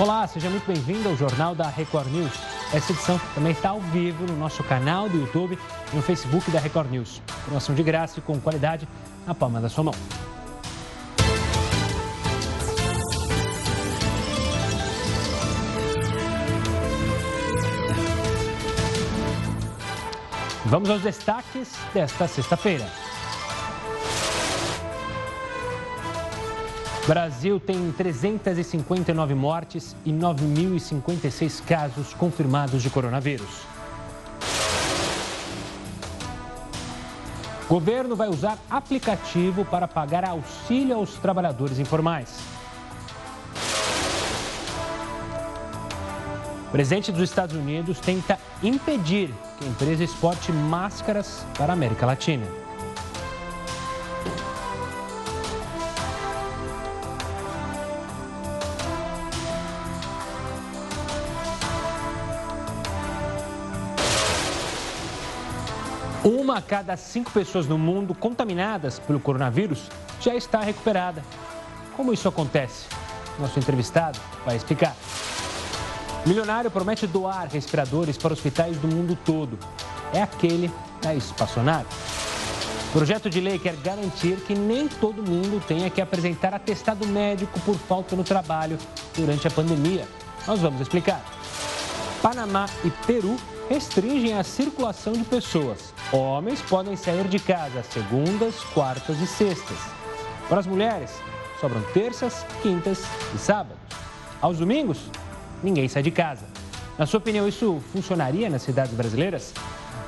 Olá, seja muito bem-vindo ao Jornal da Record News. Essa edição também está ao vivo no nosso canal do YouTube e no Facebook da Record News. Informação de graça e com qualidade na palma da sua mão. Vamos aos destaques desta sexta-feira. Brasil tem 359 mortes e 9.056 casos confirmados de coronavírus. Governo vai usar aplicativo para pagar auxílio aos trabalhadores informais. O presidente dos Estados Unidos tenta impedir que a empresa exporte máscaras para a América Latina. A cada cinco pessoas no mundo contaminadas pelo coronavírus já está recuperada. Como isso acontece? Nosso entrevistado vai explicar. Milionário promete doar respiradores para hospitais do mundo todo. É aquele da espaçonave. Projeto de lei quer garantir que nem todo mundo tenha que apresentar atestado médico por falta no trabalho durante a pandemia. Nós vamos explicar. Panamá e Peru restringem a circulação de pessoas. Homens podem sair de casa segundas, quartas e sextas. Para as mulheres, sobram terças, quintas e sábados. Aos domingos, ninguém sai de casa. Na sua opinião, isso funcionaria nas cidades brasileiras?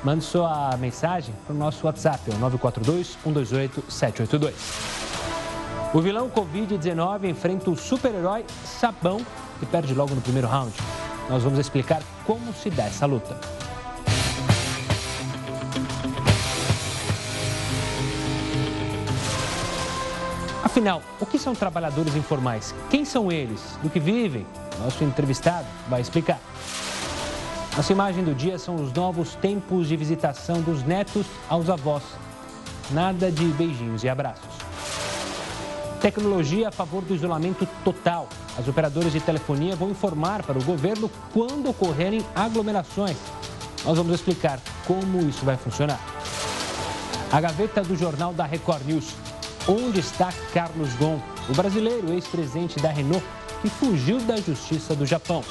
Mande sua mensagem para o nosso WhatsApp, é o 942-128-782. O vilão Covid-19 enfrenta o super-herói Sabão e perde logo no primeiro round. Nós vamos explicar como se dá essa luta. Afinal, o que são trabalhadores informais? Quem são eles? Do que vivem? Nosso entrevistado vai explicar. Nossa imagem do dia são os novos tempos de visitação dos netos aos avós. Nada de beijinhos e abraços. Tecnologia a favor do isolamento total. As operadoras de telefonia vão informar para o governo quando ocorrerem aglomerações. Nós vamos explicar como isso vai funcionar. A gaveta do jornal da Record News. Onde está Carlos Ghosn, o brasileiro ex-presidente da Renault, que fugiu da justiça do Japão?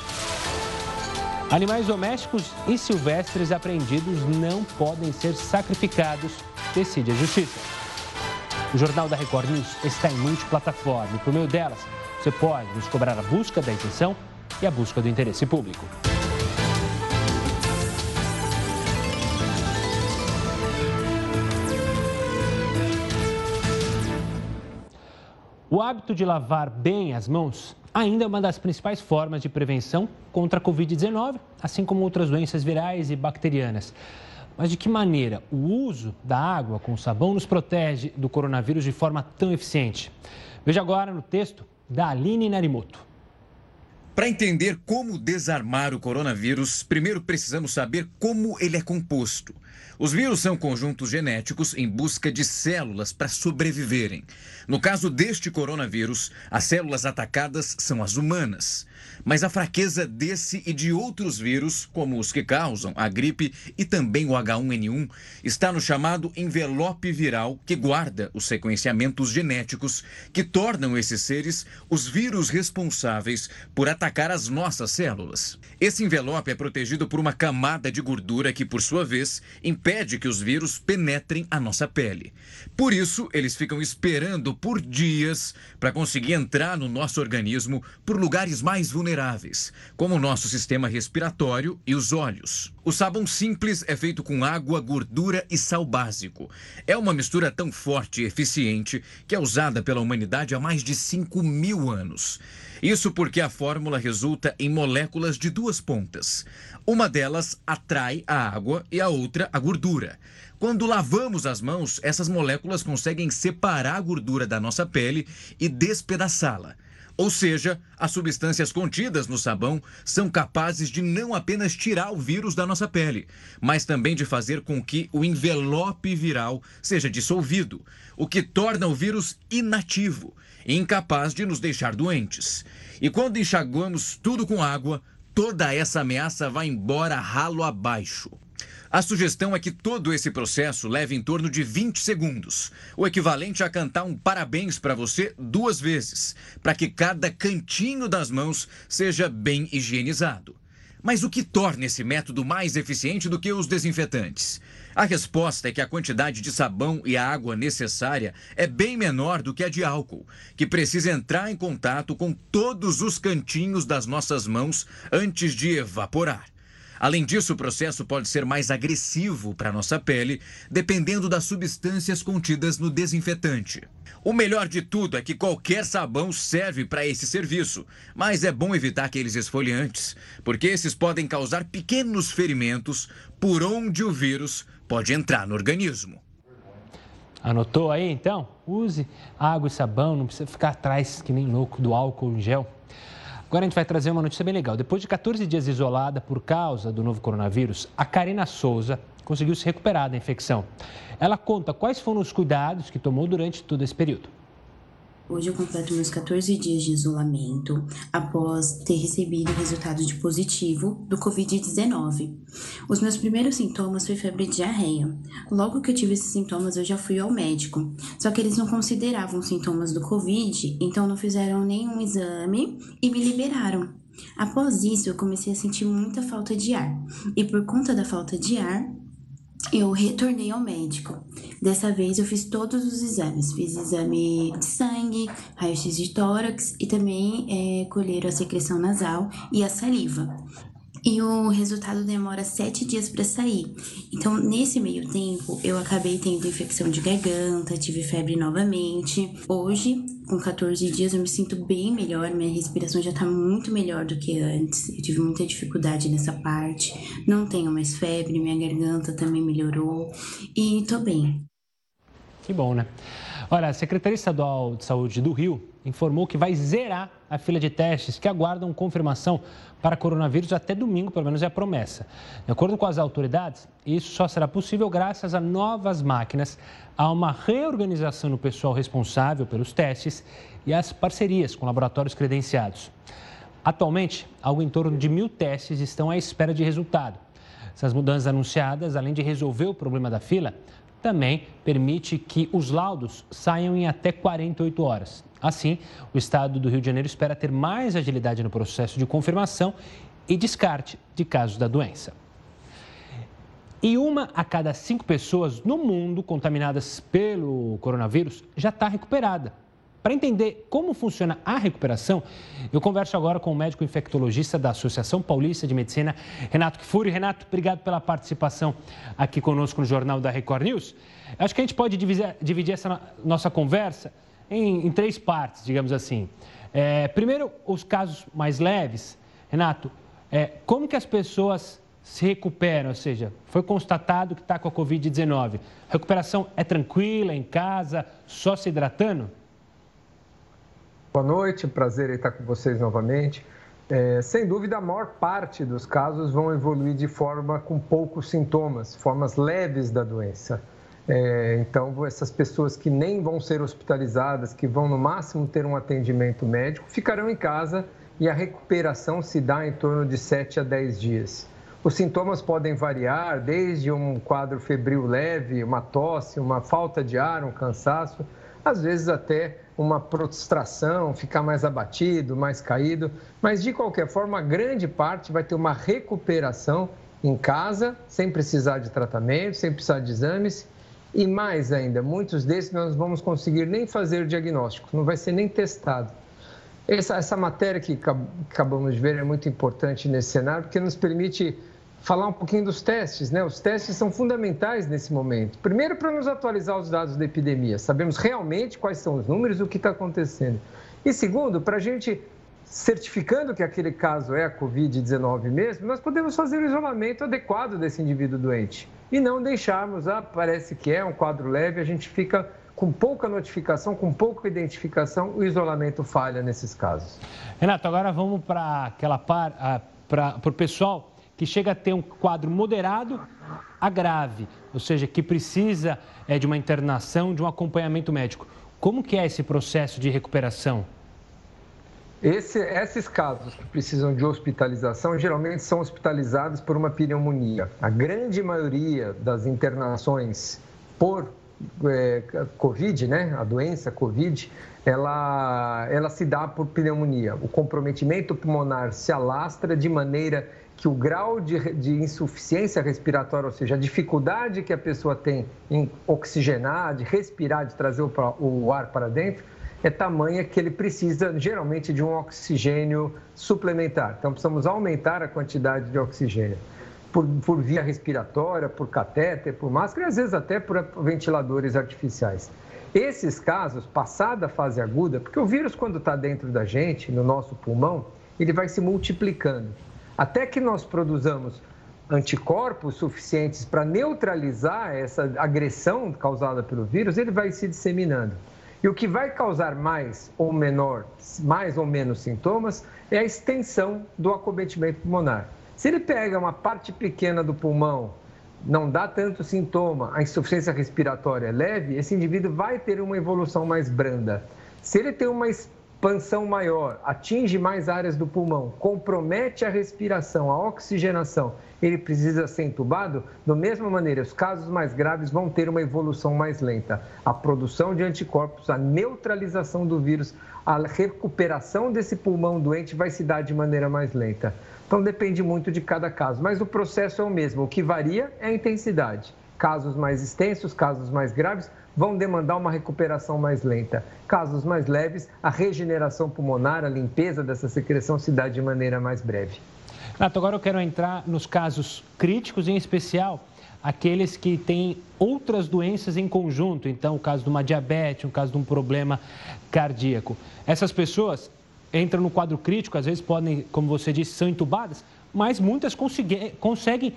Animais domésticos e silvestres apreendidos não podem ser sacrificados, decide a justiça. O Jornal da Record News está em multiplataforma e por meio delas você pode nos cobrar a busca da intenção e a busca do interesse público. O hábito de lavar bem as mãos ainda é uma das principais formas de prevenção contra a Covid-19, assim como outras doenças virais e bacterianas. Mas de que maneira o uso da água com sabão nos protege do coronavírus de forma tão eficiente? Veja agora no texto da Aline Narimoto. Para entender como desarmar o coronavírus, primeiro precisamos saber como ele é composto. Os vírus são conjuntos genéticos em busca de células para sobreviverem. No caso deste coronavírus, as células atacadas são as humanas. Mas a fraqueza desse e de outros vírus, como os que causam a gripe e também o H1N1, está no chamado envelope viral, que guarda os sequenciamentos genéticos que tornam esses seres os vírus responsáveis por atacar as nossas células. Esse envelope é protegido por uma camada de gordura que, por sua vez, impede que os vírus penetrem a nossa pele. Por isso, eles ficam esperando por dias para conseguir entrar no nosso organismo por lugares mais vulneráveis, como o nosso sistema respiratório e os olhos. O sabão simples é feito com água, gordura e sal básico. É uma mistura tão forte e eficiente que é usada pela humanidade há mais de 5 mil anos. Isso porque a fórmula resulta em moléculas de duas pontas. Uma delas atrai a água e a outra a gordura. Quando lavamos as mãos, essas moléculas conseguem separar a gordura da nossa pele e despedaçá-la. Ou seja, as substâncias contidas no sabão são capazes de não apenas tirar o vírus da nossa pele, mas também de fazer com que o envelope viral seja dissolvido, o que torna o vírus inativo, incapaz de nos deixar doentes. E quando enxaguamos tudo com água, toda essa ameaça vai embora ralo abaixo. A sugestão é que todo esse processo leve em torno de 20 segundos, o equivalente a cantar um parabéns para você duas vezes, para que cada cantinho das mãos seja bem higienizado. Mas o que torna esse método mais eficiente do que os desinfetantes? A resposta é que a quantidade de sabão e água necessária é bem menor do que a de álcool, que precisa entrar em contato com todos os cantinhos das nossas mãos antes de evaporar. Além disso, o processo pode ser mais agressivo para a nossa pele, dependendo das substâncias contidas no desinfetante. O melhor de tudo é que qualquer sabão serve para esse serviço, mas é bom evitar aqueles esfoliantes, porque esses podem causar pequenos ferimentos por onde o vírus pode entrar no organismo. Anotou aí então? Use água e sabão, não precisa ficar atrás que nem louco do álcool em gel. Agora a gente vai trazer uma notícia bem legal. Depois de 14 dias isolada por causa do novo coronavírus, a Karina Souza conseguiu se recuperar da infecção. Ela conta quais foram os cuidados que tomou durante todo esse período. Hoje eu completo meus 14 dias de isolamento após ter recebido o resultado de positivo do Covid-19. Os meus primeiros sintomas foi febre de diarreia. Logo que eu tive esses sintomas, eu já fui ao médico. Só que eles não consideravam sintomas do Covid, então não fizeram nenhum exame e me liberaram. Após isso, eu comecei a sentir muita falta de ar. E por conta da falta de ar, eu retornei ao médico. Dessa vez eu fiz todos os exames. Fiz exame de sangue, raio-x de tórax e também é, colheram a secreção nasal e a saliva e o resultado demora sete dias para sair. Então, nesse meio tempo, eu acabei tendo infecção de garganta, tive febre novamente. Hoje, com 14 dias, eu me sinto bem melhor, minha respiração já tá muito melhor do que antes. Eu tive muita dificuldade nessa parte. Não tenho mais febre, minha garganta também melhorou e tô bem. Que bom, né? Olha, a Secretaria Estadual de Saúde do Rio informou que vai zerar a fila de testes que aguardam confirmação para coronavírus até domingo, pelo menos é a promessa. De acordo com as autoridades, isso só será possível graças a novas máquinas, a uma reorganização no pessoal responsável pelos testes e às parcerias com laboratórios credenciados. Atualmente, algo em torno de mil testes estão à espera de resultado. Essas mudanças anunciadas, além de resolver o problema da fila, também permite que os laudos saiam em até 48 horas. Assim, o Estado do Rio de Janeiro espera ter mais agilidade no processo de confirmação e descarte de casos da doença. E uma a cada cinco pessoas no mundo contaminadas pelo coronavírus já está recuperada. Para entender como funciona a recuperação, eu converso agora com o médico infectologista da Associação Paulista de Medicina, Renato Kfouri. Renato, obrigado pela participação aqui conosco no Jornal da Record News. Acho que a gente pode dividir, dividir essa nossa conversa em, em três partes, digamos assim. É, primeiro, os casos mais leves. Renato, é, como que as pessoas se recuperam? Ou seja, foi constatado que está com a Covid-19. A recuperação é tranquila, em casa, só se hidratando? Boa noite, prazer estar com vocês novamente. É, sem dúvida, a maior parte dos casos vão evoluir de forma com poucos sintomas, formas leves da doença. É, então, essas pessoas que nem vão ser hospitalizadas, que vão no máximo ter um atendimento médico, ficarão em casa e a recuperação se dá em torno de 7 a 10 dias. Os sintomas podem variar, desde um quadro febril leve, uma tosse, uma falta de ar, um cansaço, às vezes até uma prostração, ficar mais abatido, mais caído, mas de qualquer forma, grande parte vai ter uma recuperação em casa, sem precisar de tratamento, sem precisar de exames. E mais ainda, muitos desses nós vamos conseguir nem fazer o diagnóstico, não vai ser nem testado. Essa, essa matéria que acabamos de ver é muito importante nesse cenário, porque nos permite falar um pouquinho dos testes, né? Os testes são fundamentais nesse momento. Primeiro, para nos atualizar os dados da epidemia, sabemos realmente quais são os números, o que está acontecendo. E segundo, para a gente certificando que aquele caso é a Covid-19 mesmo, nós podemos fazer o isolamento adequado desse indivíduo doente e não deixarmos, ah, parece que é um quadro leve, a gente fica com pouca notificação, com pouca identificação, o isolamento falha nesses casos. Renato, agora vamos para aquela par, para o pessoal que chega a ter um quadro moderado a grave, ou seja, que precisa é, de uma internação, de um acompanhamento médico. Como que é esse processo de recuperação? Esse, esses casos que precisam de hospitalização geralmente são hospitalizados por uma pneumonia. A grande maioria das internações por é, Covid, né, a doença Covid, ela, ela se dá por pneumonia. O comprometimento pulmonar se alastra de maneira que o grau de, de insuficiência respiratória, ou seja, a dificuldade que a pessoa tem em oxigenar, de respirar, de trazer o, o ar para dentro, é tamanha que ele precisa geralmente de um oxigênio suplementar. Então, precisamos aumentar a quantidade de oxigênio por, por via respiratória, por catéter, por máscara e às vezes até por ventiladores artificiais. Esses casos, passada a fase aguda, porque o vírus, quando está dentro da gente, no nosso pulmão, ele vai se multiplicando. Até que nós produzamos anticorpos suficientes para neutralizar essa agressão causada pelo vírus, ele vai se disseminando. E o que vai causar mais ou menor, mais ou menos sintomas é a extensão do acometimento pulmonar. Se ele pega uma parte pequena do pulmão, não dá tanto sintoma, a insuficiência respiratória é leve, esse indivíduo vai ter uma evolução mais branda. Se ele tem uma expansão maior, atinge mais áreas do pulmão, compromete a respiração, a oxigenação, ele precisa ser entubado, da mesma maneira, os casos mais graves vão ter uma evolução mais lenta. A produção de anticorpos, a neutralização do vírus, a recuperação desse pulmão doente vai se dar de maneira mais lenta. Então depende muito de cada caso, mas o processo é o mesmo. O que varia é a intensidade. Casos mais extensos, casos mais graves, vão demandar uma recuperação mais lenta. Casos mais leves, a regeneração pulmonar, a limpeza dessa secreção se dá de maneira mais breve. Nato, agora eu quero entrar nos casos críticos, em especial aqueles que têm outras doenças em conjunto, então o caso de uma diabetes, o caso de um problema cardíaco. Essas pessoas entram no quadro crítico, às vezes podem, como você disse, são entubadas, mas muitas conseguem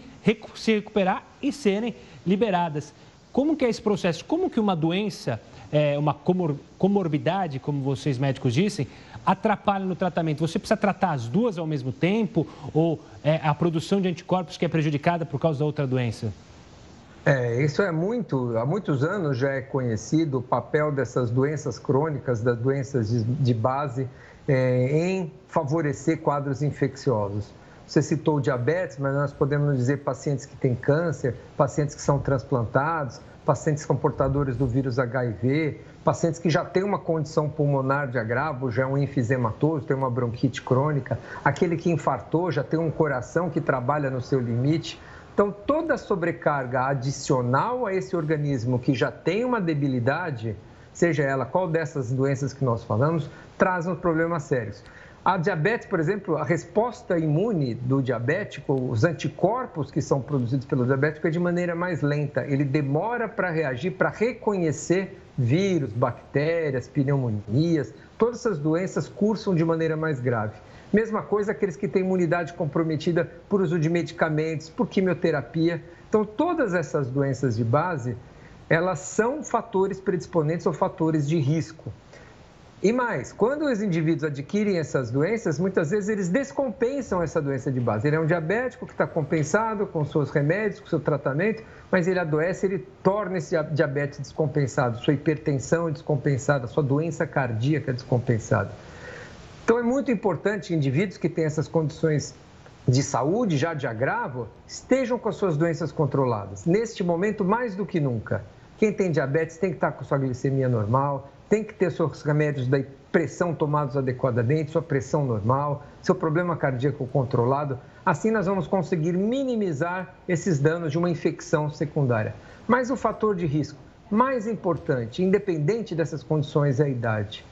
se recuperar e serem liberadas. Como que é esse processo? Como que uma doença, é, uma comor comorbidade, como vocês médicos dizem, atrapalha no tratamento? Você precisa tratar as duas ao mesmo tempo ou é, a produção de anticorpos que é prejudicada por causa da outra doença? É, isso é muito, há muitos anos já é conhecido o papel dessas doenças crônicas, das doenças de, de base, é, em favorecer quadros infecciosos. Você citou diabetes, mas nós podemos dizer pacientes que têm câncer, pacientes que são transplantados, pacientes com portadores do vírus HIV, pacientes que já têm uma condição pulmonar de agravo, já é um enfisematoso, tem uma bronquite crônica, aquele que infartou, já tem um coração que trabalha no seu limite. Então, toda sobrecarga adicional a esse organismo que já tem uma debilidade, seja ela qual dessas doenças que nós falamos, traz uns problemas sérios. A diabetes, por exemplo, a resposta imune do diabético, os anticorpos que são produzidos pelo diabético é de maneira mais lenta. Ele demora para reagir, para reconhecer vírus, bactérias, pneumonias. Todas essas doenças cursam de maneira mais grave. Mesma coisa aqueles que têm imunidade comprometida por uso de medicamentos, por quimioterapia. Então, todas essas doenças de base, elas são fatores predisponentes ou fatores de risco. E mais, quando os indivíduos adquirem essas doenças, muitas vezes eles descompensam essa doença de base. Ele é um diabético que está compensado com seus remédios, com seu tratamento, mas ele adoece, ele torna esse diabetes descompensado, sua hipertensão é descompensada, sua doença cardíaca é descompensada. Então é muito importante indivíduos que têm essas condições de saúde, já de agravo, estejam com as suas doenças controladas. Neste momento, mais do que nunca. Quem tem diabetes tem que estar com sua glicemia normal, tem que ter seus remédios da pressão tomados adequadamente, sua pressão normal, seu problema cardíaco controlado. Assim nós vamos conseguir minimizar esses danos de uma infecção secundária. Mas o fator de risco mais importante, independente dessas condições, é a idade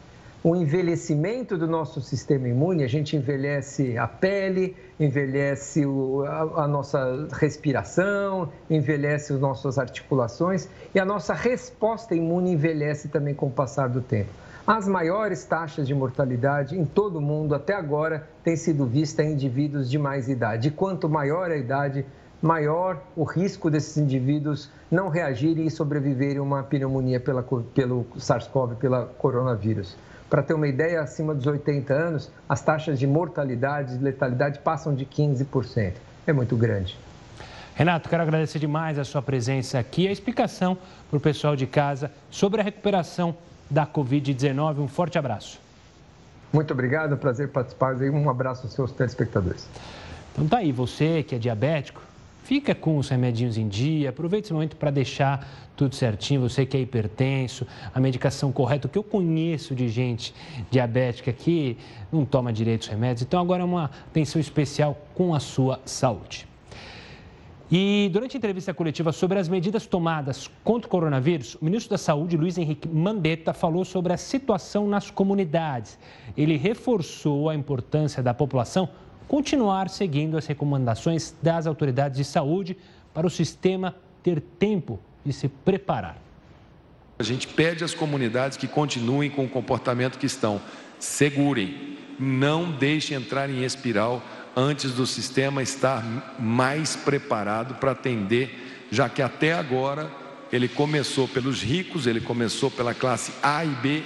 o envelhecimento do nosso sistema imune, a gente envelhece a pele, envelhece o, a, a, nossa respiração, envelhece as nossas articulações e a nossa resposta imune envelhece também com o passar do tempo. As maiores taxas de mortalidade em todo o mundo até agora têm sido vistas em indivíduos de mais idade. E quanto maior a idade, maior o risco desses indivíduos não reagirem e sobreviverem a uma pneumonia pela, pelo SARS-CoV, pela coronavírus. Para ter uma ideia, acima dos 80 anos, as taxas de mortalidade e letalidade passam de 15%. É muito grande. Renato, quero agradecer demais a sua presença aqui e a explicação para o pessoal de casa sobre a recuperação da Covid-19. Um forte abraço. Muito obrigado, prazer participar. Um abraço aos seus telespectadores. Então tá aí, você que é diabético, fica com os remedinhos em dia, aproveite esse momento para deixar tudo certinho. Você que é hipertenso, a medicação correta, o que eu conheço de gente diabética que não toma direito os remédios. Então agora é uma atenção especial com a sua saúde. E durante a entrevista coletiva sobre as medidas tomadas contra o coronavírus, o ministro da Saúde, Luiz Henrique Mandetta, falou sobre a situação nas comunidades. Ele reforçou a importância da população continuar seguindo as recomendações das autoridades de saúde para o sistema ter tempo de se preparar. A gente pede às comunidades que continuem com o comportamento que estão. Segurem, não deixem entrar em espiral antes do sistema estar mais preparado para atender, já que até agora ele começou pelos ricos, ele começou pela classe A e B,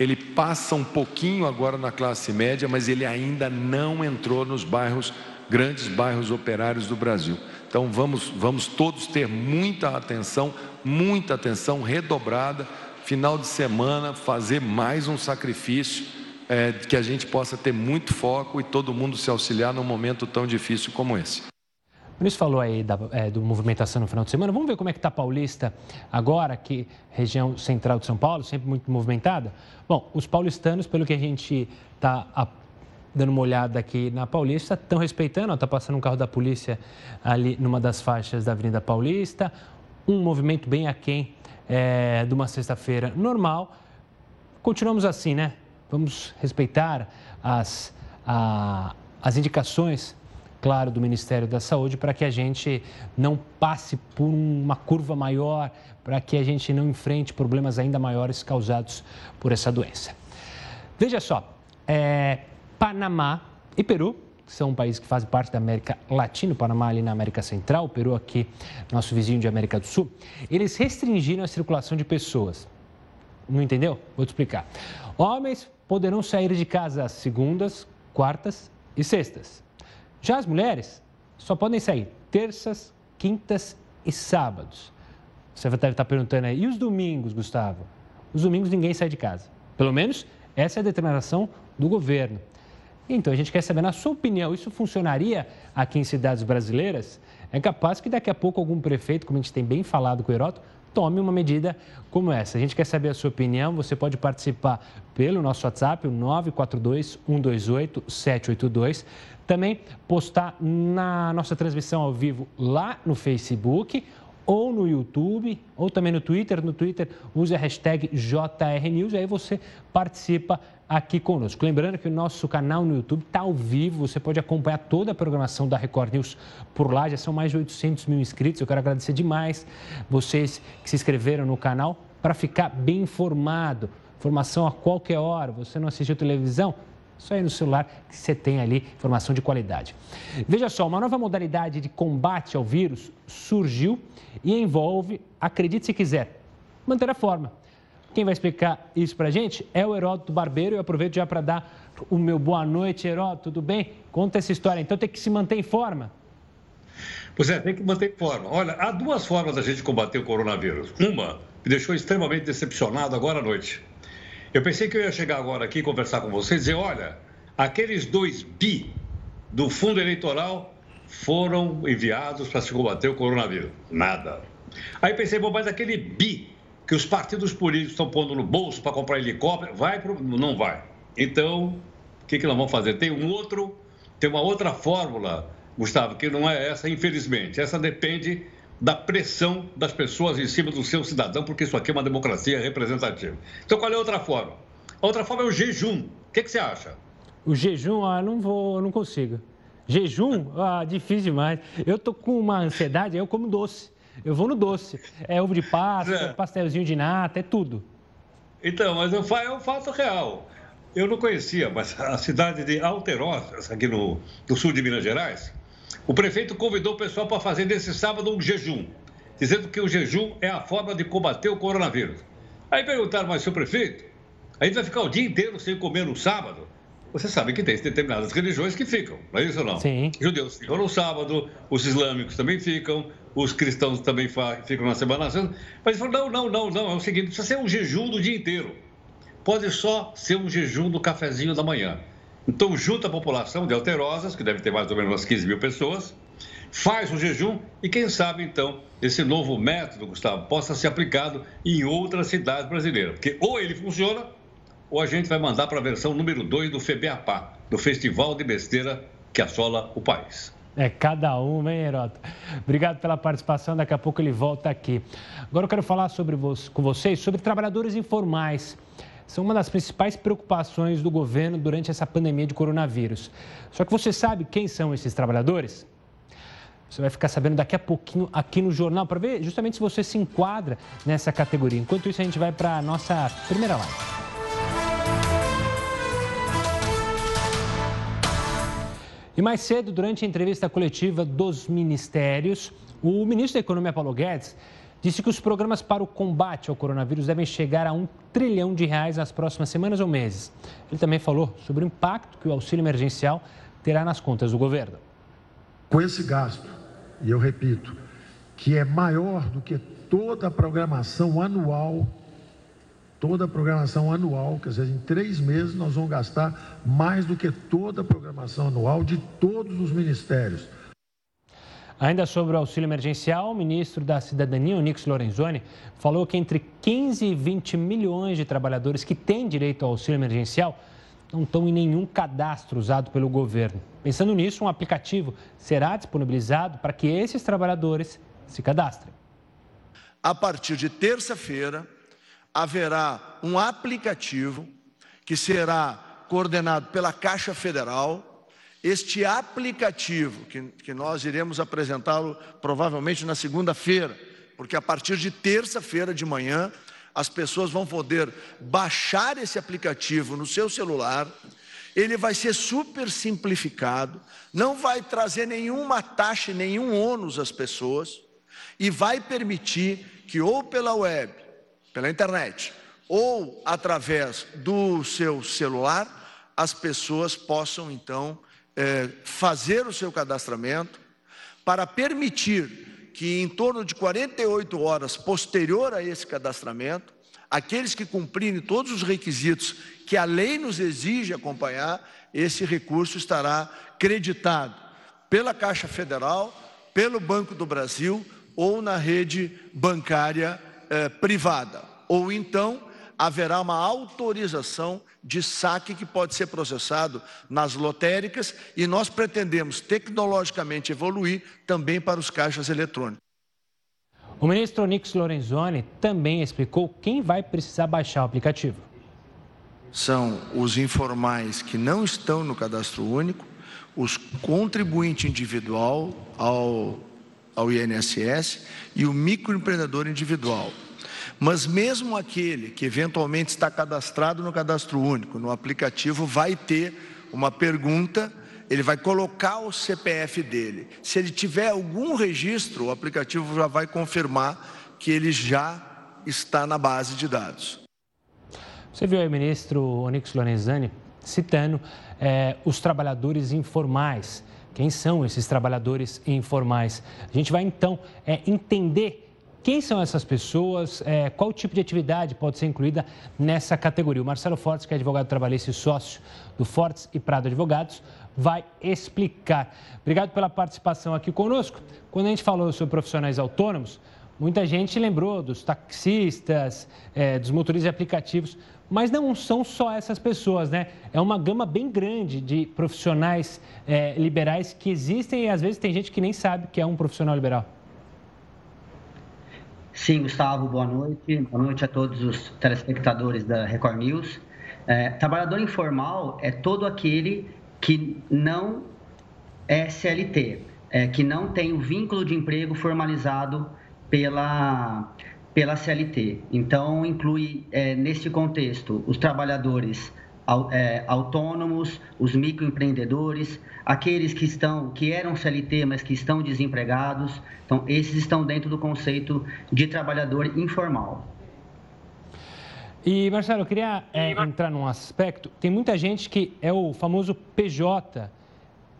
ele passa um pouquinho agora na classe média, mas ele ainda não entrou nos bairros, grandes bairros operários do Brasil. Então vamos, vamos todos ter muita atenção, muita atenção redobrada. Final de semana, fazer mais um sacrifício é, que a gente possa ter muito foco e todo mundo se auxiliar num momento tão difícil como esse. O ministro falou aí da, é, do movimentação no final de semana. Vamos ver como é que está Paulista agora, que região central de São Paulo, sempre muito movimentada. Bom, os paulistanos, pelo que a gente está dando uma olhada aqui na Paulista, estão respeitando. Está passando um carro da polícia ali numa das faixas da Avenida Paulista. Um movimento bem aquém é, de uma sexta-feira normal. Continuamos assim, né? Vamos respeitar as, a, as indicações, claro, do Ministério da Saúde para que a gente não passe por uma curva maior, para que a gente não enfrente problemas ainda maiores causados por essa doença. Veja só, é, Panamá e Peru que são países que fazem parte da América Latina, o Panamá ali na América Central, o Peru aqui, nosso vizinho de América do Sul, eles restringiram a circulação de pessoas. Não entendeu? Vou te explicar. Homens poderão sair de casa às segundas, quartas e sextas. Já as mulheres só podem sair terças, quintas e sábados. Você deve estar perguntando aí, e os domingos, Gustavo? Os domingos ninguém sai de casa. Pelo menos essa é a determinação do governo. Então a gente quer saber, na sua opinião, isso funcionaria aqui em cidades brasileiras? É capaz que daqui a pouco algum prefeito, como a gente tem bem falado com o Heroto, tome uma medida como essa. A gente quer saber a sua opinião, você pode participar pelo nosso WhatsApp, o 942 128 782. Também postar na nossa transmissão ao vivo lá no Facebook ou no YouTube, ou também no Twitter. No Twitter, use a hashtag JRNews e aí você participa aqui conosco. Lembrando que o nosso canal no YouTube está ao vivo, você pode acompanhar toda a programação da Record News por lá, já são mais de 800 mil inscritos. Eu quero agradecer demais vocês que se inscreveram no canal para ficar bem informado. Informação a qualquer hora, você não assistiu televisão? Só aí no celular que você tem ali informação de qualidade. Veja só, uma nova modalidade de combate ao vírus surgiu e envolve, acredite se quiser, manter a forma. Quem vai explicar isso para a gente é o Heródoto Barbeiro. Eu aproveito já para dar o meu boa noite, Heródoto, tudo bem? Conta essa história. Então tem que se manter em forma. Pois é, tem que manter em forma. Olha, há duas formas da gente combater o coronavírus. Uma me deixou extremamente decepcionado agora à noite. Eu pensei que eu ia chegar agora aqui conversar com vocês e dizer: olha, aqueles dois bi do fundo eleitoral foram enviados para se combater o coronavírus. Nada. Aí pensei, bom, mas aquele bi que os partidos políticos estão pondo no bolso para comprar helicóptero, vai pro... não vai. Então, o que, que nós vamos fazer? Tem um outro, tem uma outra fórmula, Gustavo, que não é essa, infelizmente. Essa depende da pressão das pessoas em cima do seu cidadão, porque isso aqui é uma democracia representativa. Então, qual é a outra forma? A outra forma é o jejum. O que, que você acha? O jejum, ah, não vou, não consigo. Jejum, ah, difícil demais. Eu tô com uma ansiedade, eu como doce. Eu vou no doce. É ovo de Páscoa, é. pastelzinho de nata, é tudo. Então, mas eu, é um fato real. Eu não conhecia, mas a cidade de Alterosa, aqui no, no sul de Minas Gerais, O prefeito convidou o pessoal para fazer nesse sábado um jejum, dizendo que o jejum é a forma de combater o coronavírus. Aí perguntaram, mas seu prefeito, a gente vai ficar o dia inteiro sem comer no sábado? Você sabe que tem determinadas religiões que ficam, não é isso ou não? Sim. Judeus ficam no sábado, os islâmicos também ficam, os cristãos também ficam na Semana Santa. Mas ele falou: não, não, não, não, é o seguinte: precisa ser um jejum do dia inteiro. Pode só ser um jejum do cafezinho da manhã. Então, junta a população de Alterosas, que deve ter mais ou menos umas 15 mil pessoas, faz o jejum e, quem sabe, então, esse novo método, Gustavo, possa ser aplicado em outras cidades brasileiras. Porque ou ele funciona ou a gente vai mandar para a versão número 2 do FEBEAPA, do Festival de Besteira que assola o país. É cada uma, hein, Herota? Obrigado pela participação, daqui a pouco ele volta aqui. Agora eu quero falar sobre, com vocês sobre trabalhadores informais. São uma das principais preocupações do governo durante essa pandemia de coronavírus. Só que você sabe quem são esses trabalhadores? Você vai ficar sabendo daqui a pouquinho aqui no jornal para ver justamente se você se enquadra nessa categoria. Enquanto isso, a gente vai para a nossa primeira live. E mais cedo, durante a entrevista coletiva dos ministérios, o ministro da Economia, Paulo Guedes, disse que os programas para o combate ao coronavírus devem chegar a um trilhão de reais nas próximas semanas ou meses. Ele também falou sobre o impacto que o auxílio emergencial terá nas contas do governo. Com esse gasto, e eu repito, que é maior do que toda a programação anual toda a programação anual, quer dizer, em três meses nós vamos gastar mais do que toda a programação anual de todos os ministérios. Ainda sobre o auxílio emergencial, o ministro da Cidadania, Onix Lorenzoni, falou que entre 15 e 20 milhões de trabalhadores que têm direito ao auxílio emergencial não estão em nenhum cadastro usado pelo governo. Pensando nisso, um aplicativo será disponibilizado para que esses trabalhadores se cadastrem. A partir de terça-feira, haverá um aplicativo que será coordenado pela Caixa Federal. Este aplicativo, que, que nós iremos apresentá-lo provavelmente na segunda-feira, porque a partir de terça-feira de manhã, as pessoas vão poder baixar esse aplicativo no seu celular. Ele vai ser super simplificado, não vai trazer nenhuma taxa, nenhum ônus às pessoas e vai permitir que, ou pela web, pela internet ou através do seu celular, as pessoas possam então é, fazer o seu cadastramento para permitir que em torno de 48 horas posterior a esse cadastramento, aqueles que cumprirem todos os requisitos que a lei nos exige acompanhar, esse recurso estará creditado pela Caixa Federal, pelo Banco do Brasil ou na rede bancária eh, privada. Ou então haverá uma autorização de saque que pode ser processado nas lotéricas e nós pretendemos tecnologicamente evoluir também para os caixas eletrônicos. O ministro Onix Lorenzoni também explicou quem vai precisar baixar o aplicativo. São os informais que não estão no cadastro único, os contribuinte individual ao ao INSS e o microempreendedor individual. Mas mesmo aquele que eventualmente está cadastrado no cadastro único, no aplicativo, vai ter uma pergunta, ele vai colocar o CPF dele. Se ele tiver algum registro, o aplicativo já vai confirmar que ele já está na base de dados. Você viu aí o ministro Onyx Lorenzani citando é, os trabalhadores informais quem são esses trabalhadores informais. A gente vai então é, entender quem são essas pessoas, é, qual tipo de atividade pode ser incluída nessa categoria. O Marcelo Fortes, que é advogado trabalhista e sócio do Fortes e Prado Advogados, vai explicar. Obrigado pela participação aqui conosco. Quando a gente falou sobre profissionais autônomos, muita gente lembrou dos taxistas, é, dos motoristas de aplicativos. Mas não são só essas pessoas, né? É uma gama bem grande de profissionais é, liberais que existem e às vezes tem gente que nem sabe que é um profissional liberal. Sim, Gustavo, boa noite. Boa noite a todos os telespectadores da Record News. É, trabalhador informal é todo aquele que não é CLT, é, que não tem o vínculo de emprego formalizado pela, pela CLT. Então, inclui, é, neste contexto, os trabalhadores é, autônomos, os microempreendedores, aqueles que estão, que eram CLT, mas que estão desempregados. Então, esses estão dentro do conceito de trabalhador informal. E, Marcelo, eu queria é, entrar num aspecto. Tem muita gente que é o famoso PJ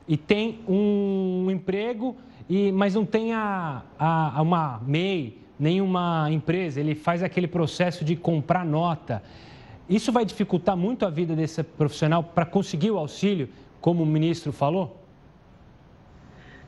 e tem um emprego, e, mas não tem a, a, uma MEI, nenhuma empresa. Ele faz aquele processo de comprar nota. Isso vai dificultar muito a vida desse profissional para conseguir o auxílio, como o ministro falou?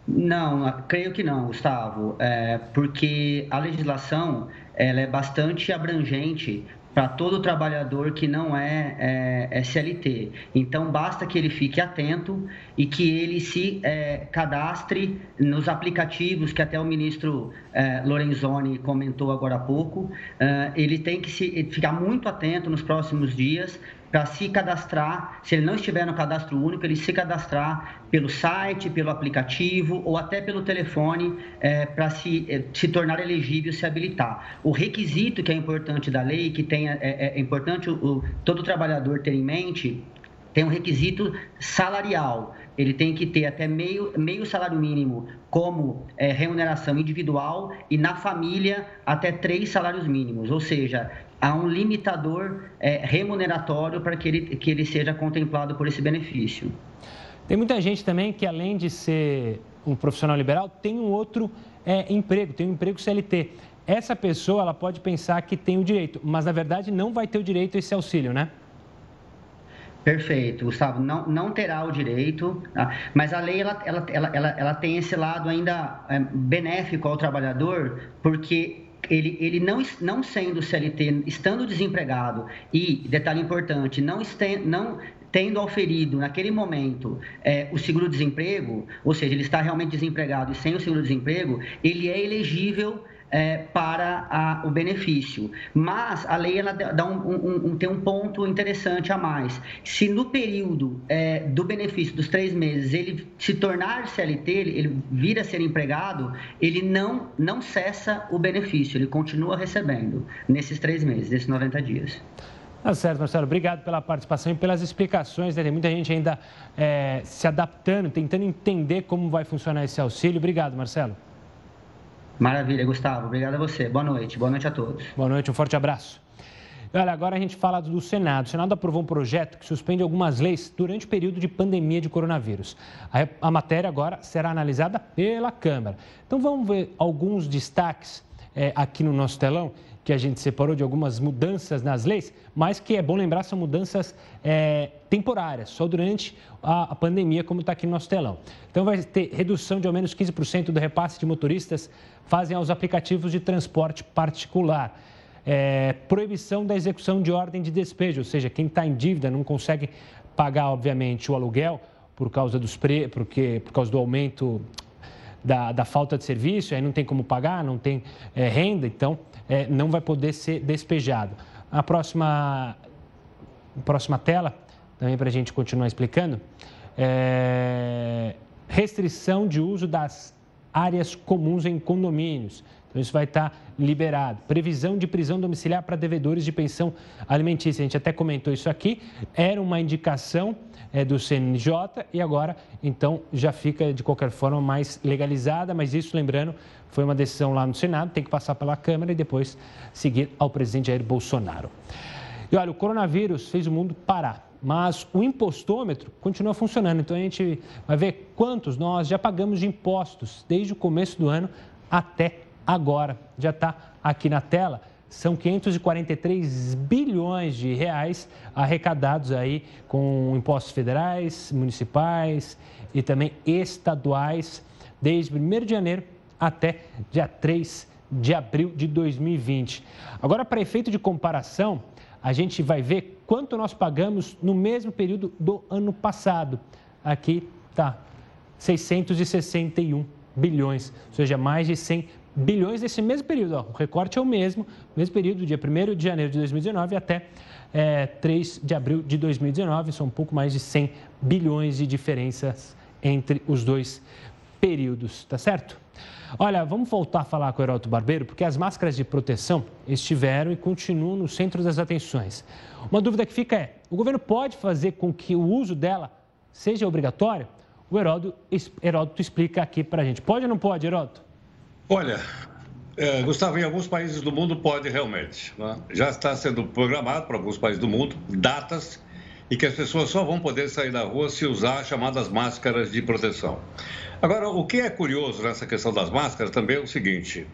Não, creio que não, Gustavo, é, porque a legislação ela é bastante abrangente para todo trabalhador que não é, é, é, CLT. Então, basta que ele fique atento e que ele se é, cadastre nos aplicativos que até o ministro é, Lorenzoni comentou agora há pouco. É, ele tem que se, ficar muito atento nos próximos dias para se cadastrar, se ele não estiver no cadastro único, ele se cadastrar pelo site, pelo aplicativo ou até pelo telefone é, para se, é, se tornar elegível, se habilitar. O requisito que é importante da lei, que tem, é, é, é importante o, o, todo trabalhador ter em mente, tem um requisito salarial. Ele tem que ter até meio, meio salário mínimo como é, remuneração individual e na família até três salários mínimos. Ou seja, há um limitador é, remuneratório para que ele, que ele seja contemplado por esse benefício. Tem muita gente também que, além de ser um profissional liberal, tem um outro é, emprego, tem um emprego CLT. Essa pessoa ela pode pensar que tem o direito, mas na verdade não vai ter o direito a esse auxílio, né? Perfeito, Gustavo. Não, não terá o direito, tá? mas a lei ela, ela, ela, ela, tem esse lado ainda é, benéfico ao trabalhador, porque ele, ele não, não sendo CLT, estando desempregado e, detalhe importante, não, este, não tendo auferido naquele momento é, o seguro-desemprego, ou seja, ele está realmente desempregado e sem o seguro-desemprego, ele é elegível é, para a, o benefício. Mas a lei ela dá um, um, um, tem um ponto interessante a mais. Se no período é, do benefício dos três meses ele se tornar CLT, ele, ele vir a ser empregado, ele não, não cessa o benefício, ele continua recebendo nesses três meses, nesses 90 dias. Tá certo, Marcelo. Obrigado pela participação e pelas explicações. Né? Tem muita gente ainda é, se adaptando, tentando entender como vai funcionar esse auxílio. Obrigado, Marcelo. Maravilha, Gustavo. Obrigado a você. Boa noite. Boa noite a todos. Boa noite, um forte abraço. Olha, agora a gente fala do Senado. O Senado aprovou um projeto que suspende algumas leis durante o período de pandemia de coronavírus. A, a matéria agora será analisada pela Câmara. Então vamos ver alguns destaques é, aqui no nosso telão que a gente separou de algumas mudanças nas leis, mas que é bom lembrar são mudanças é, temporárias, só durante a, a pandemia, como está aqui no nosso telão. Então, vai ter redução de ao menos 15% do repasse de motoristas fazem aos aplicativos de transporte particular. É, proibição da execução de ordem de despejo, ou seja, quem está em dívida não consegue pagar, obviamente, o aluguel por causa, dos pre... Porque, por causa do aumento da, da falta de serviço, aí não tem como pagar, não tem é, renda, então é, não vai poder ser despejado. A próxima, próxima tela, também para a gente continuar explicando, é, restrição de uso das áreas comuns em condomínios. Então, isso vai estar liberado. Previsão de prisão domiciliar para devedores de pensão alimentícia. A gente até comentou isso aqui. Era uma indicação é, do CNJ e agora, então, já fica de qualquer forma mais legalizada. Mas isso, lembrando, foi uma decisão lá no Senado, tem que passar pela Câmara e depois seguir ao presidente Jair Bolsonaro. E olha, o coronavírus fez o mundo parar, mas o impostômetro continua funcionando. Então a gente vai ver quantos nós já pagamos de impostos desde o começo do ano até agora. Já está aqui na tela. São 543 bilhões de reais arrecadados aí com impostos federais, municipais e também estaduais desde 1 de janeiro até dia 3 de abril de 2020. Agora, para efeito de comparação, a gente vai ver quanto nós pagamos no mesmo período do ano passado. Aqui está 661 bilhões, ou seja, mais de 100 bilhões nesse mesmo período. Ó. O recorte é o mesmo, mesmo período, dia 1 de janeiro de 2019 até é, 3 de abril de 2019. São um pouco mais de 100 bilhões de diferenças entre os dois períodos, tá certo? Olha, vamos voltar a falar com o Heroto Barbeiro, porque as máscaras de proteção estiveram e continuam no centro das atenções. Uma dúvida que fica é: o governo pode fazer com que o uso dela seja obrigatório? O Heródoto, Heródoto explica aqui para a gente. Pode ou não pode, Heródoto? Olha, é, Gustavo, em alguns países do mundo pode realmente. Né? Já está sendo programado para alguns países do mundo datas e que as pessoas só vão poder sair da rua se usar chamadas máscaras de proteção. Agora, o que é curioso nessa questão das máscaras também é o seguinte: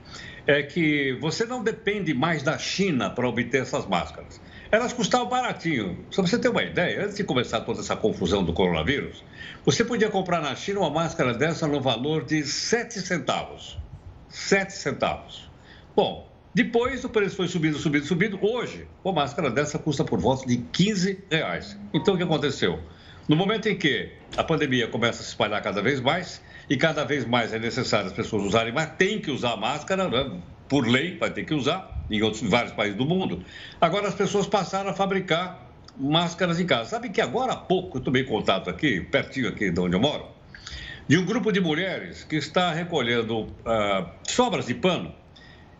é que você não depende mais da China para obter essas máscaras. Elas custavam baratinho. Só para você ter uma ideia, antes de começar toda essa confusão do coronavírus, você podia comprar na China uma máscara dessa no valor de 7 centavos. 7 centavos. Bom, depois o preço foi subindo, subindo, subindo. Hoje, uma máscara dessa custa por volta de 15 reais. Então, o que aconteceu? No momento em que a pandemia começa a se espalhar cada vez mais e cada vez mais é necessário as pessoas usarem, mas tem que usar máscara, né? por lei, vai ter que usar, em outros vários países do mundo. Agora as pessoas passaram a fabricar máscaras em casa. Sabe que agora há pouco eu tomei contato aqui, pertinho aqui de onde eu moro, de um grupo de mulheres que está recolhendo uh, sobras de pano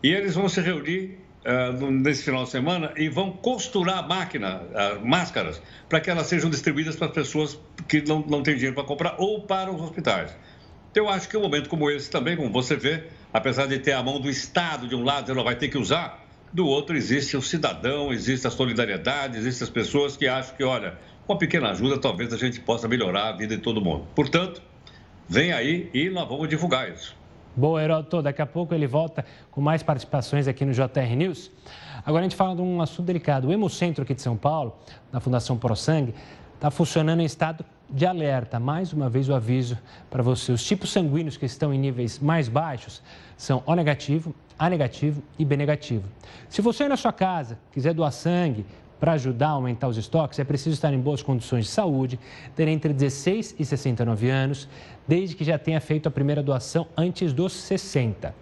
e eles vão se reunir uh, nesse final de semana e vão costurar a máquina, uh, máscaras, para que elas sejam distribuídas para as pessoas que não, não têm dinheiro para comprar ou para os hospitais. Então, eu acho que um momento como esse também, como você vê, apesar de ter a mão do Estado de um lado, ela vai ter que usar, do outro existe o cidadão, existe a solidariedade, existem as pessoas que acham que, olha, uma pequena ajuda talvez a gente possa melhorar a vida de todo mundo. Portanto, vem aí e nós vamos divulgar isso. Boa, Heroto. Daqui a pouco ele volta com mais participações aqui no JR News. Agora a gente fala de um assunto delicado. O Hemocentro aqui de São Paulo, da Fundação ProSangue, está funcionando em estado de alerta. Mais uma vez o aviso para você. Os tipos sanguíneos que estão em níveis mais baixos são O negativo, A negativo e B negativo. Se você na sua casa quiser doar sangue, para ajudar a aumentar os estoques, é preciso estar em boas condições de saúde, ter entre 16 e 69 anos, desde que já tenha feito a primeira doação antes dos 60.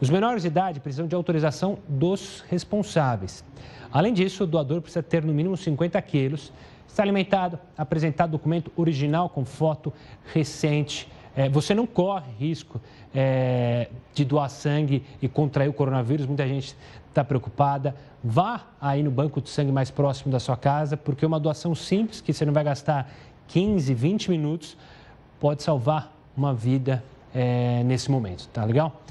Os menores de idade precisam de autorização dos responsáveis. Além disso, o doador precisa ter no mínimo 50 quilos, estar alimentado, apresentar documento original com foto recente. É, você não corre risco é, de doar sangue e contrair o coronavírus. Muita gente está preocupada, vá aí no banco de sangue mais próximo da sua casa, porque uma doação simples, que você não vai gastar 15, 20 minutos, pode salvar uma vida é, nesse momento, tá legal?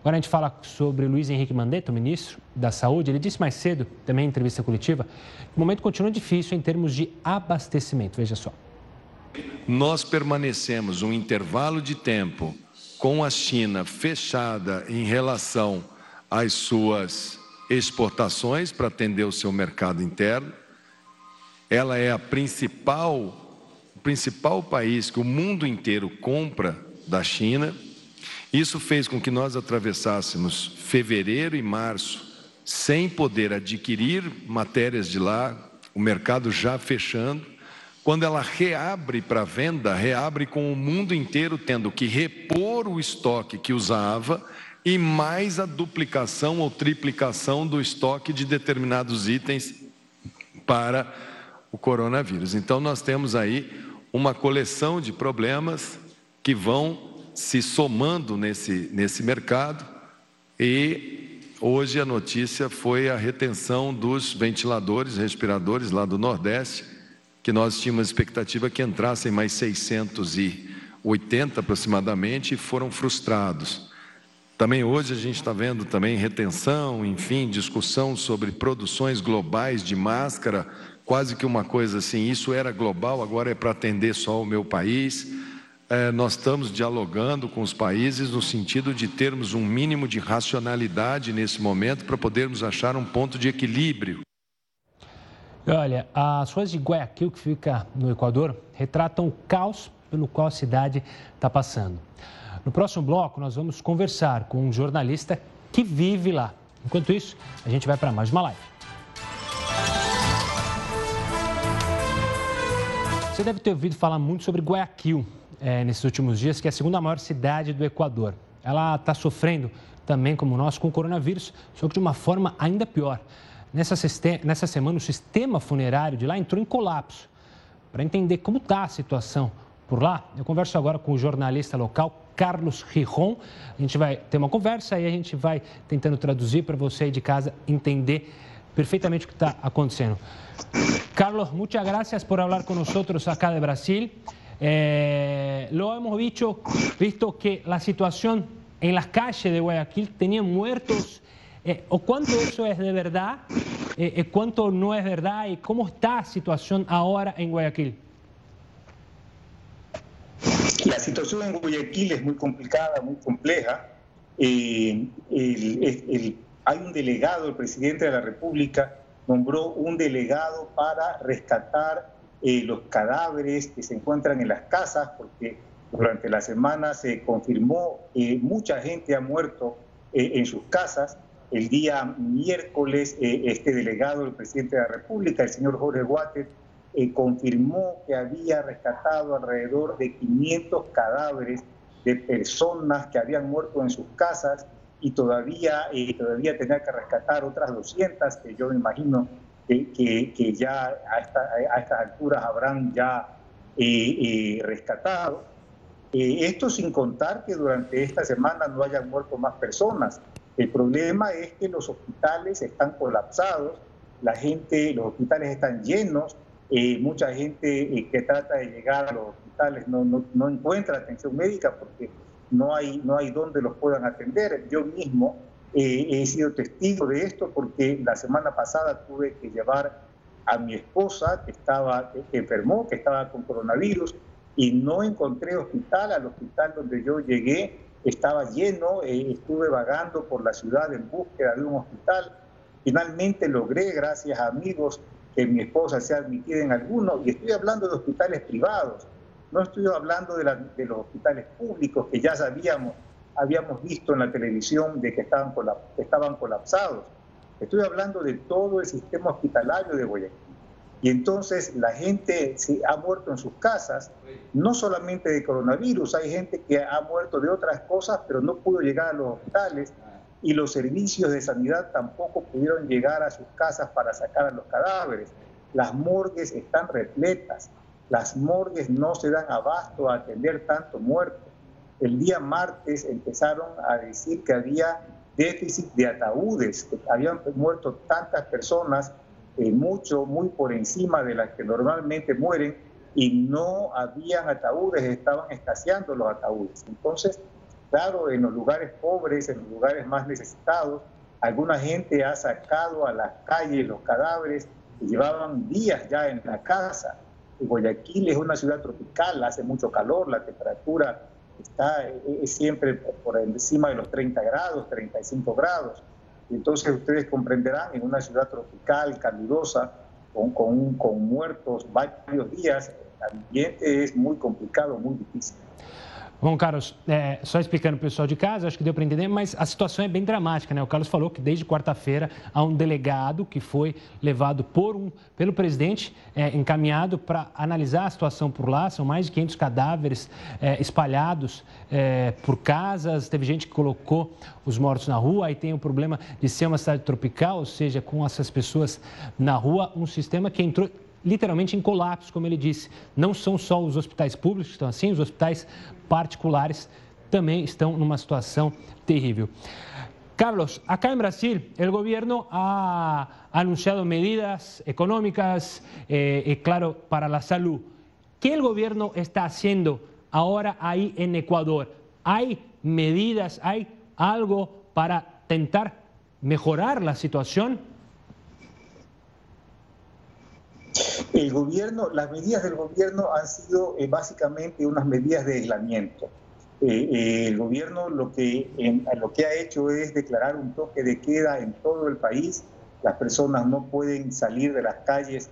Agora a gente fala sobre Luiz Henrique Mandetta, ministro da Saúde. Ele disse mais cedo, também em entrevista coletiva, que o momento continua difícil em termos de abastecimento. Veja só. Nós permanecemos um intervalo de tempo com a China fechada em relação as suas exportações para atender o seu mercado interno. Ela é a principal o principal país que o mundo inteiro compra da China. Isso fez com que nós atravessássemos fevereiro e março sem poder adquirir matérias de lá, o mercado já fechando. Quando ela reabre para venda, reabre com o mundo inteiro tendo que repor o estoque que usava e mais a duplicação ou triplicação do estoque de determinados itens para o coronavírus. Então, nós temos aí uma coleção de problemas que vão se somando nesse, nesse mercado e hoje a notícia foi a retenção dos ventiladores, respiradores lá do Nordeste, que nós tínhamos expectativa que entrassem mais 680 aproximadamente e foram frustrados. Também hoje a gente está vendo também retenção, enfim, discussão sobre produções globais de máscara, quase que uma coisa assim, isso era global, agora é para atender só o meu país. É, nós estamos dialogando com os países no sentido de termos um mínimo de racionalidade nesse momento para podermos achar um ponto de equilíbrio. Olha, as ruas de Guayaquil, que fica no Equador, retratam o caos pelo qual a cidade está passando. No próximo bloco, nós vamos conversar com um jornalista que vive lá. Enquanto isso, a gente vai para mais uma live. Você deve ter ouvido falar muito sobre Guayaquil é, nesses últimos dias, que é a segunda maior cidade do Equador. Ela está sofrendo também, como nós, com o coronavírus, só que de uma forma ainda pior. Nessa, nessa semana, o sistema funerário de lá entrou em colapso. Para entender como está a situação por lá. Eu converso agora com o jornalista local Carlos Rijon. A gente vai ter uma conversa e a gente vai tentando traduzir para você aí de casa entender perfeitamente o que está acontecendo. Carlos, muchas gracias por hablar con nosotros acá de Brasil. Eh, lo hemos visto, visto que la situación en las calles de Guayaquil tenía muertos. Eh, ¿O cuánto eso es de verdad? Eh, ¿Cuánto no es verdad? ¿Y cómo está la situación ahora en Guayaquil? La situación en Guayaquil es muy complicada, muy compleja. hay un delegado, el presidente de la República, nombró un delegado para rescatar eh, los cadáveres que se encuentran en las casas, porque durante la semana se confirmó que mucha gente ha muerto eh, en sus casas. El día miércoles, eh, este delegado del presidente de la República, el señor Jorge Guate, confirmó que había rescatado alrededor de 500 cadáveres de personas que habían muerto en sus casas y todavía, todavía tenía que rescatar otras 200 que yo me imagino que, que, ya a, esta, a, estas alturas habrán ya eh, eh, rescatado. Eh, esto sin contar que durante esta semana no hayan muerto más personas. El problema es que los hospitales están colapsados, la gente, los hospitales están llenos, mucha gente que trata de llegar a los hospitales no, no, no encuentra atención médica porque no hay, no hay donde los puedan atender. Yo mismo eh, he sido testigo de esto porque la semana pasada tuve que llevar a mi esposa que estaba que enfermó, que estaba con coronavirus y no encontré hospital. Al hospital donde yo llegué estaba lleno, eh, estuve vagando por la ciudad en búsqueda de un hospital. Finalmente logré, gracias a amigos, que mi esposa sea admitida en alguno y estoy hablando de hospitales privados no estoy hablando de, los hospitales públicos que ya sabíamos, habíamos visto en la televisión de que estaban, estaban colapsados. Estoy hablando de todo el sistema hospitalario de Guayaquil. Y entonces la gente se ha muerto en sus casas, no solamente de coronavirus, hay gente que ha muerto de otras cosas, pero no pudo llegar a los hospitales y los servicios de sanidad tampoco pudieron llegar a sus casas para sacar a los cadáveres. Las morgues están repletas. Las morgues no se dan abasto a atender tanto muerto. El día martes empezaron a decir que había déficit de ataúdes, que habían muerto tantas personas, eh, mucho, muy por encima de las que normalmente mueren, y no habían ataúdes, estaban escaseando los ataúdes. Entonces, claro, en los lugares pobres, en los lugares más necesitados, alguna gente ha sacado a las calles los cadáveres que llevaban días ya en la casa Guayaquil es una ciudad tropical, hace mucho calor, la temperatura está es siempre por encima de los 30 grados, 35 grados. Entonces ustedes comprenderán, en una ciudad tropical, calurosa, con, con, con muertos varios días, el ambiente es muy complicado, muy difícil. Bom, Carlos, é, só explicando para o pessoal de casa, acho que deu para entender, mas a situação é bem dramática, né? O Carlos falou que desde quarta-feira há um delegado que foi levado por um, pelo presidente, é, encaminhado para analisar a situação por lá. São mais de 500 cadáveres é, espalhados é, por casas. Teve gente que colocou os mortos na rua. Aí tem o problema de ser uma cidade tropical, ou seja, com essas pessoas na rua, um sistema que entrou literalmente em colapso, como ele disse. Não são só os hospitais públicos que estão assim, os hospitais particulares também estão numa situação terrível. Carlos, acá en Brasil el gobierno ha anunciado medidas económicas, eh, eh, claro, para la salud. ¿Qué el gobierno está haciendo ahora ahí en Ecuador? ¿Hay medidas, hay algo para intentar mejorar la situación? El gobierno, las medidas del gobierno han sido eh, básicamente unas medidas de aislamiento. Eh, eh, el gobierno lo que, lo que ha hecho es declarar un toque de queda en todo el país. Las personas no pueden salir de las calles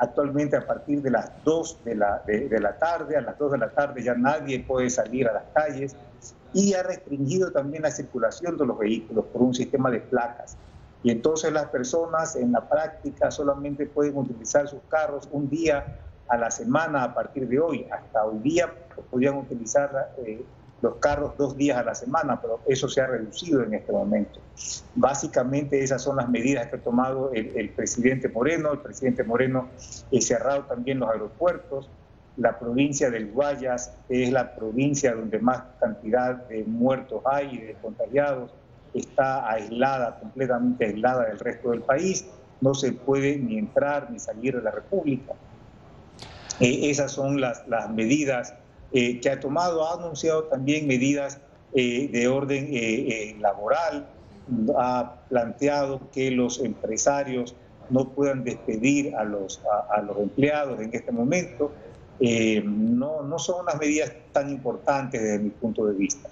actualmente a partir de las 2 de la, de la tarde. A las 2 de la tarde ya nadie puede salir a las calles. Y ha restringido también la circulación de los vehículos por un sistema de placas. Y entonces las personas en la práctica solamente pueden utilizar sus carros un día a la semana a partir de hoy. Hasta hoy día podían utilizar eh, los carros dos días a la semana, pero eso se ha reducido en este momento. Básicamente esas son las medidas que ha tomado el, presidente Moreno. El presidente Moreno ha cerrado también los aeropuertos la provincia del Guayas es la provincia donde más cantidad de muertos hay y de contagiados, está aislada, completamente aislada del resto del país, no se puede ni entrar ni salir de la República. Eh, esas son las, las medidas eh, que ha tomado, ha anunciado también medidas eh, de orden laboral, ha planteado que los empresarios no puedan despedir a los, a, los empleados en este momento. no, no son unas medidas tan importantes desde mi punto de vista.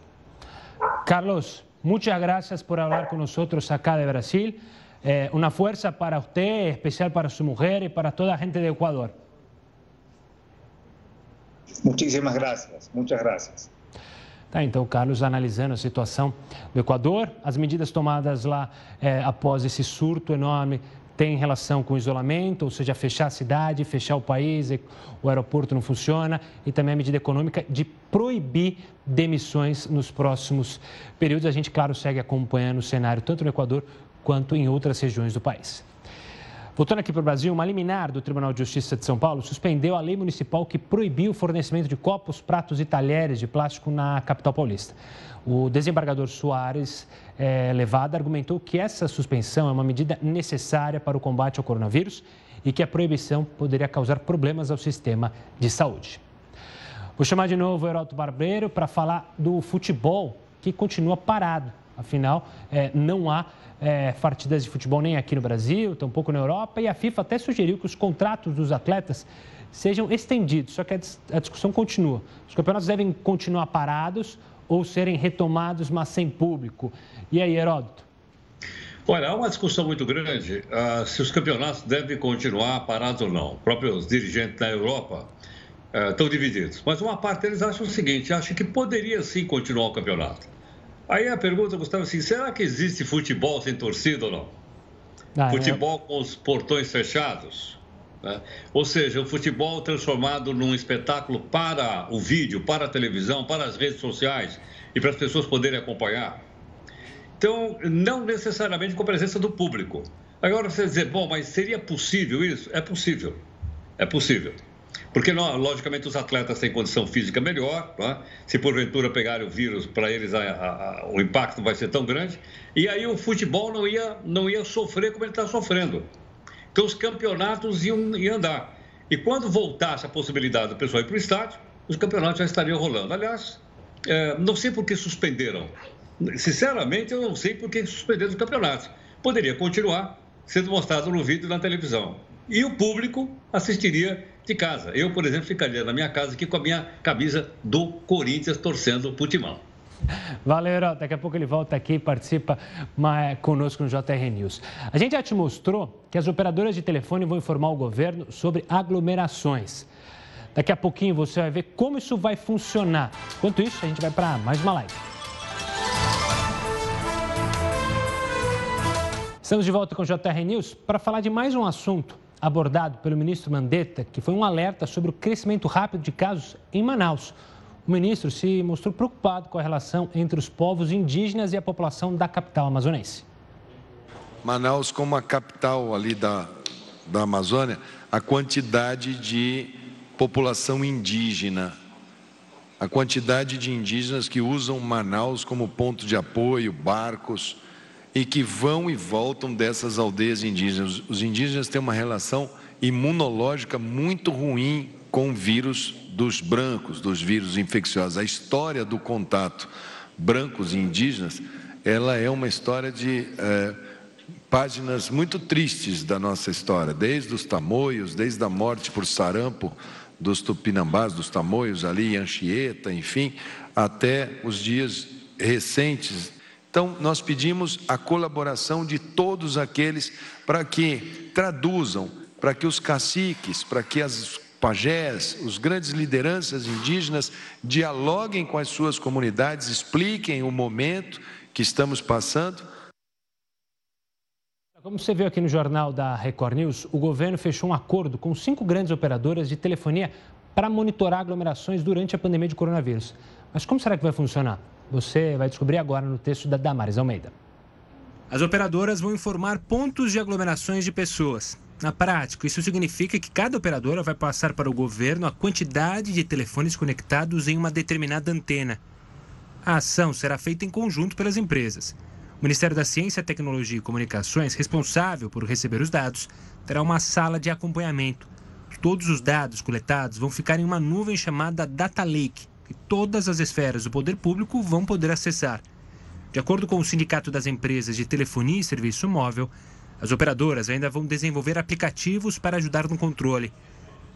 Carlos, muchas gracias por hablar con nosotros acá de Brasil. una fuerza para usted, especial para su mujer y para toda la gente de Ecuador. Muitíssimas graças, muitas graças. Tá, então, o Carlos analisando a situação do Equador, as medidas tomadas lá é, após esse surto enorme têm relação com isolamento, ou seja, fechar a cidade, fechar o país, o aeroporto não funciona, e também a medida econômica de proibir demissões nos próximos períodos. A gente, claro, segue acompanhando o cenário tanto no Equador quanto em outras regiões do país. Voltando aqui para o Brasil, uma liminar do Tribunal de Justiça de São Paulo suspendeu a lei municipal que proibiu o fornecimento de copos, pratos e talheres de plástico na capital paulista. O desembargador Soares é, Levada argumentou que essa suspensão é uma medida necessária para o combate ao coronavírus e que a proibição poderia causar problemas ao sistema de saúde. Vou chamar de novo o Heroto Barbeiro para falar do futebol, que continua parado. Afinal, é, não há é, partidas de futebol nem aqui no Brasil, tampouco na Europa, e a FIFA até sugeriu que os contratos dos atletas sejam estendidos, só que a discussão continua. Os campeonatos devem continuar parados ou serem retomados, mas sem público. E aí, Heródoto? Olha, há uma discussão muito grande uh, se os campeonatos devem continuar parados ou não. Os próprios dirigentes da Europa uh, estão divididos. Mas uma parte deles acha o seguinte: acha que poderia sim continuar o campeonato. Aí a pergunta, Gustavo, assim, será que existe futebol sem torcida ou não? Ah, é. futebol é. com os portões fechados? Né? Ou seja, o futebol transformado num espetáculo para o vídeo, para a televisão, para as redes sociais e para as pessoas poderem acompanhar. Então, não necessariamente com a presença do público. Agora você dizer, bom, mas seria possível isso? É possível. É possível. Porque, logicamente, os atletas têm condição física melhor, é? se porventura pegarem o vírus, para eles a, a, a, o impacto vai ser tão grande, e aí o futebol não ia, não ia sofrer como ele está sofrendo. Então, os campeonatos iam, iam andar. E quando voltasse a possibilidade do pessoal ir para o estádio, os campeonatos já estariam rolando. Aliás, é, não sei por que suspenderam. Sinceramente, eu não sei por que suspenderam os campeonatos. Poderia continuar sendo mostrado no vídeo na televisão. E o público assistiria de casa. Eu, por exemplo, ficaria na minha casa aqui com a minha camisa do Corinthians torcendo o Timão. Valeu, Herói. Daqui a pouco ele volta aqui e participa conosco no JR News. A gente já te mostrou que as operadoras de telefone vão informar o governo sobre aglomerações. Daqui a pouquinho você vai ver como isso vai funcionar. Enquanto isso, a gente vai para mais uma live. Estamos de volta com o JR News para falar de mais um assunto abordado pelo ministro Mandetta, que foi um alerta sobre o crescimento rápido de casos em Manaus. O ministro se mostrou preocupado com a relação entre os povos indígenas e a população da capital amazonense. Manaus, como a capital ali da, da Amazônia, a quantidade de população indígena, a quantidade de indígenas que usam Manaus como ponto de apoio, barcos, e que vão e voltam dessas aldeias indígenas. Os indígenas têm uma relação imunológica muito ruim com o vírus dos brancos, dos vírus infecciosos. A história do contato brancos e indígenas, ela é uma história de é, páginas muito tristes da nossa história, desde os tamoios, desde a morte por sarampo dos tupinambás, dos tamoios ali Anchieta, enfim, até os dias recentes então, nós pedimos a colaboração de todos aqueles para que traduzam, para que os caciques, para que as pajés, os grandes lideranças indígenas dialoguem com as suas comunidades, expliquem o momento que estamos passando. Como você viu aqui no jornal da Record News, o governo fechou um acordo com cinco grandes operadoras de telefonia para monitorar aglomerações durante a pandemia de coronavírus. Mas como será que vai funcionar? Você vai descobrir agora no texto da Damares Almeida. As operadoras vão informar pontos de aglomerações de pessoas. Na prática, isso significa que cada operadora vai passar para o governo a quantidade de telefones conectados em uma determinada antena. A ação será feita em conjunto pelas empresas. O Ministério da Ciência, Tecnologia e Comunicações, responsável por receber os dados, terá uma sala de acompanhamento. Todos os dados coletados vão ficar em uma nuvem chamada Data Lake, que todas as esferas do poder público vão poder acessar. De acordo com o Sindicato das Empresas de Telefonia e Serviço Móvel, as operadoras ainda vão desenvolver aplicativos para ajudar no controle.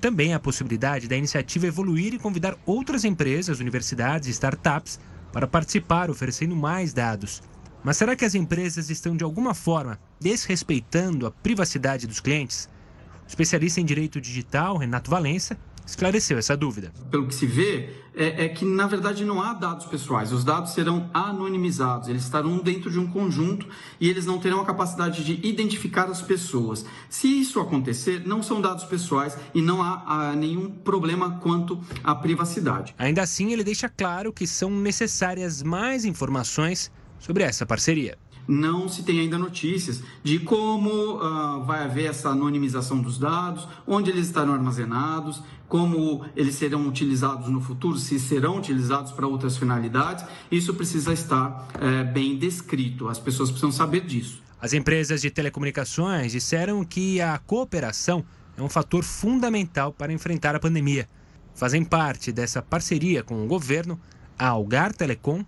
Também há a possibilidade da iniciativa evoluir e convidar outras empresas, universidades e startups para participar, oferecendo mais dados. Mas será que as empresas estão de alguma forma desrespeitando a privacidade dos clientes? O especialista em direito digital, Renato Valença, esclareceu essa dúvida. Pelo que se vê, é, é, que na verdade não há dados pessoais. Os dados serão anonimizados, eles estarão dentro de um conjunto e eles não terão a capacidade de identificar as pessoas. Se isso acontecer, não são dados pessoais e não há, há nenhum problema quanto à privacidade. Ainda assim, ele deixa claro que são necessárias mais informações sobre essa parceria não se tem ainda notícias de como uh, vai haver essa anonimização dos dados, onde eles estarão armazenados, como eles serão utilizados no futuro, se serão utilizados para outras finalidades. Isso precisa estar é, bem descrito, as pessoas precisam saber disso. As empresas de telecomunicações disseram que a cooperação é um fator fundamental para enfrentar a pandemia. Fazem parte dessa parceria com o governo a Algar Telecom,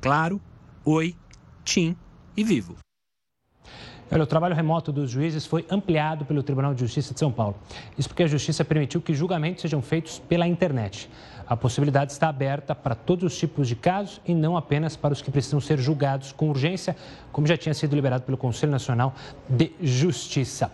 Claro, Oi, TIM e Vivo. Olha, o trabalho remoto dos juízes foi ampliado pelo Tribunal de Justiça de São Paulo. Isso porque a Justiça permitiu que julgamentos sejam feitos pela internet. A possibilidade está aberta para todos os tipos de casos e não apenas para os que precisam ser julgados com urgência, como já tinha sido liberado pelo Conselho Nacional de Justiça.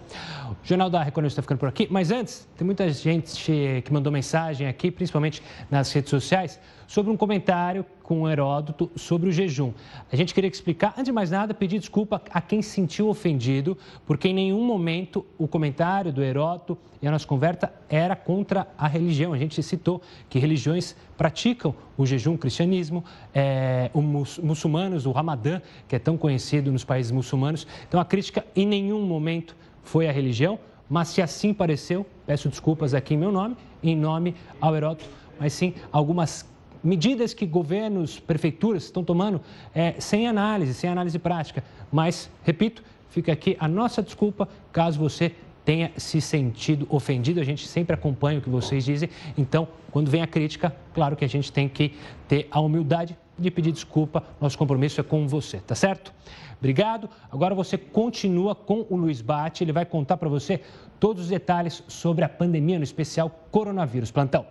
O Jornal da Record está ficando por aqui, mas antes, tem muita gente que mandou mensagem aqui, principalmente nas redes sociais, sobre um comentário com Heródoto sobre o jejum. A gente queria explicar, antes de mais nada, pedir desculpa a quem se sentiu ofendido, porque em nenhum momento o comentário do Heródoto e a nossa conversa era contra a religião. A gente citou que religiões praticam o jejum, o cristianismo, é, os muçulmanos, o Ramadã, que é tão conhecido nos países muçulmanos. Então a crítica em nenhum momento foi a religião, mas se assim pareceu, peço desculpas aqui em meu nome, em nome ao Heródoto, mas sim algumas medidas que governos, prefeituras estão tomando é, sem análise, sem análise prática. Mas, repito, fica aqui a nossa desculpa caso você tenha se sentido ofendido. A gente sempre acompanha o que vocês dizem. Então, quando vem a crítica, claro que a gente tem que ter a humildade de pedir desculpa. Nosso compromisso é com você, tá certo? Obrigado. Agora você continua com o Luiz Bate. Ele vai contar para você todos os detalhes sobre a pandemia, no especial coronavírus. Plantão.